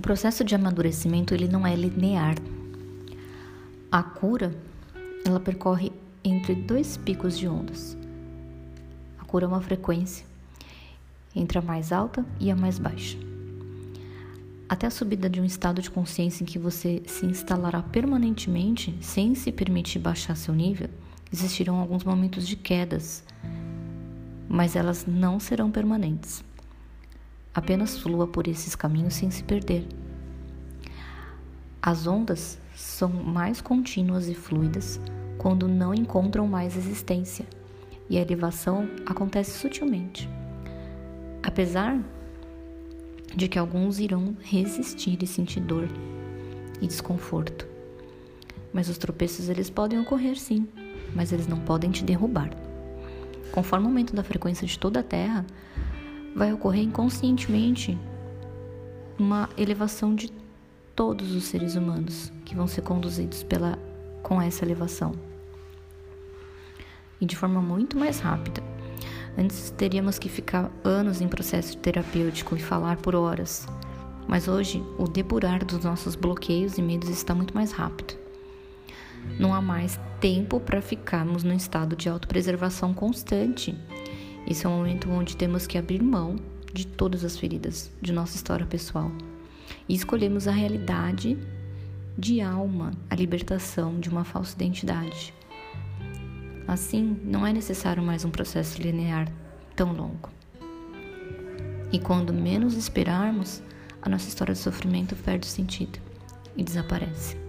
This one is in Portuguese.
processo de amadurecimento ele não é linear. A cura ela percorre entre dois picos de ondas. A cura é uma frequência entre a mais alta e a mais baixa. Até a subida de um estado de consciência em que você se instalará permanentemente, sem se permitir baixar seu nível, existirão alguns momentos de quedas, mas elas não serão permanentes. Apenas flua por esses caminhos sem se perder. As ondas são mais contínuas e fluidas quando não encontram mais existência, e a elevação acontece sutilmente. Apesar de que alguns irão resistir e sentir dor e desconforto. Mas os tropeços eles podem ocorrer sim, mas eles não podem te derrubar. Conforme o aumento da frequência de toda a Terra, vai ocorrer inconscientemente uma elevação de todos os seres humanos que vão ser conduzidos pela com essa elevação. E de forma muito mais rápida. Antes teríamos que ficar anos em processo terapêutico e falar por horas. Mas hoje o depurar dos nossos bloqueios e medos está muito mais rápido. Não há mais tempo para ficarmos no estado de autopreservação constante. Esse é um momento onde temos que abrir mão de todas as feridas de nossa história pessoal e escolhemos a realidade de alma, a libertação de uma falsa identidade. Assim, não é necessário mais um processo linear tão longo. E quando menos esperarmos, a nossa história de sofrimento perde sentido e desaparece.